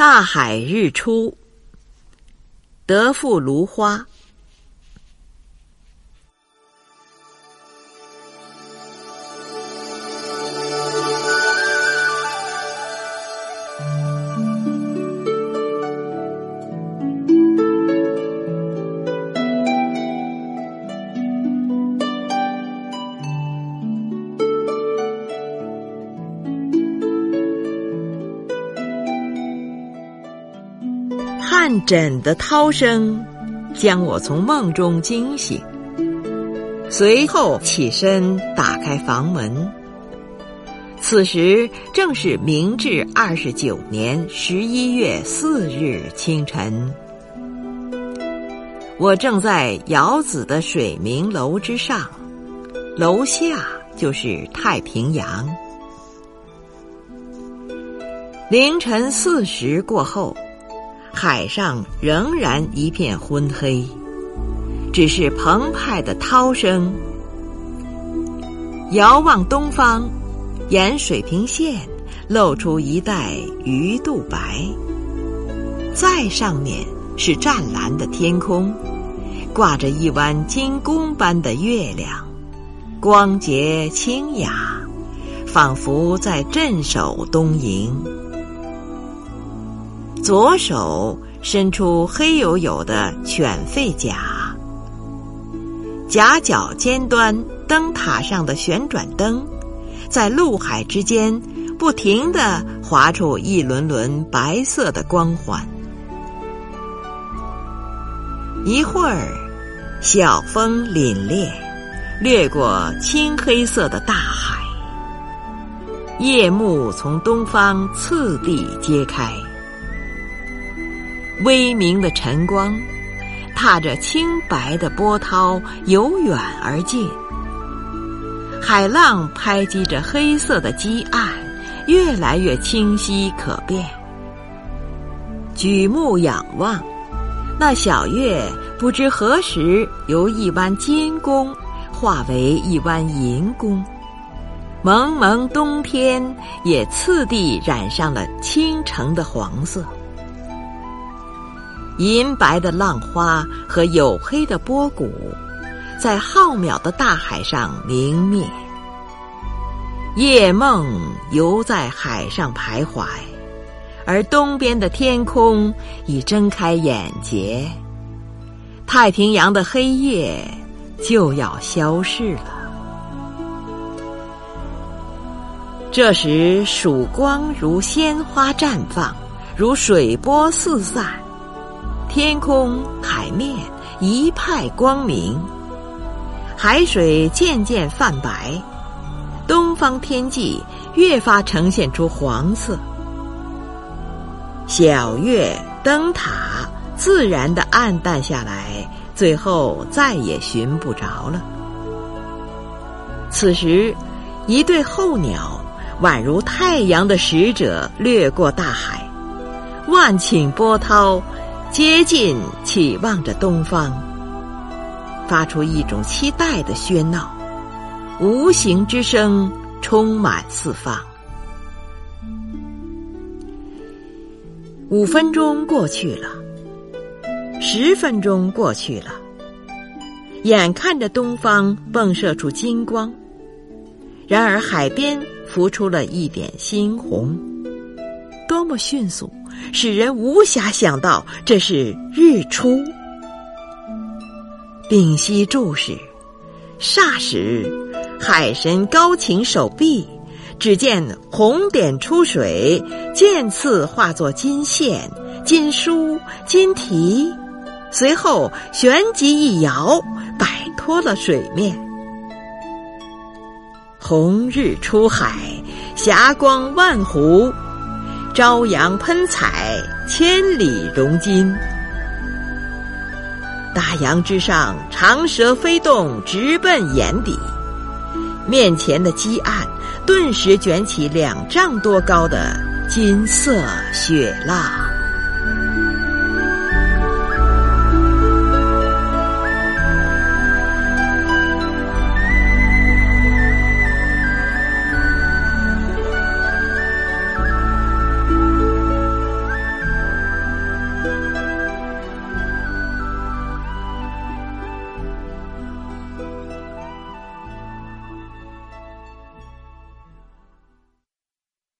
大海日出，德富芦花。枕的涛声将我从梦中惊醒，随后起身打开房门。此时正是明治二十九年十一月四日清晨，我正在窑子的水明楼之上，楼下就是太平洋。凌晨四时过后。海上仍然一片昏黑，只是澎湃的涛声。遥望东方，沿水平线露出一带鱼肚白。再上面是湛蓝的天空，挂着一弯金弓般的月亮，光洁清雅，仿佛在镇守东瀛。左手伸出黑黝黝的犬吠甲，甲角尖端灯塔上的旋转灯，在陆海之间不停地划出一轮轮白色的光环。一会儿，小风凛冽，掠过青黑色的大海，夜幕从东方次第揭开。微明的晨光，踏着清白的波涛由远而近，海浪拍击着黑色的基岸，越来越清晰可辨。举目仰望，那小月不知何时由一弯金弓化为一弯银弓，蒙蒙冬天也次第染上了倾城的黄色。银白的浪花和黝黑的波谷，在浩渺的大海上明灭。夜梦犹在海上徘徊，而东边的天空已睁开眼睫，太平洋的黑夜就要消逝了。这时，曙光如鲜花绽放，如水波四散。天空海面一派光明，海水渐渐泛白，东方天际越发呈现出黄色。小月灯塔自然的暗淡下来，最后再也寻不着了。此时，一对候鸟宛如太阳的使者掠过大海，万顷波涛。接近，期望着东方，发出一种期待的喧闹，无形之声充满四方。五分钟过去了，十分钟过去了，眼看着东方迸射出金光，然而海边浮出了一点猩红，多么迅速！使人无暇想到这是日出。屏息注视，霎时，海神高擎手臂，只见红点出水，渐次化作金线、金梳、金蹄，随后旋即一摇，摆脱了水面。红日出海，霞光万湖。朝阳喷彩，千里融金。大洋之上，长蛇飞动，直奔眼底。面前的积岸，顿时卷起两丈多高的金色雪浪。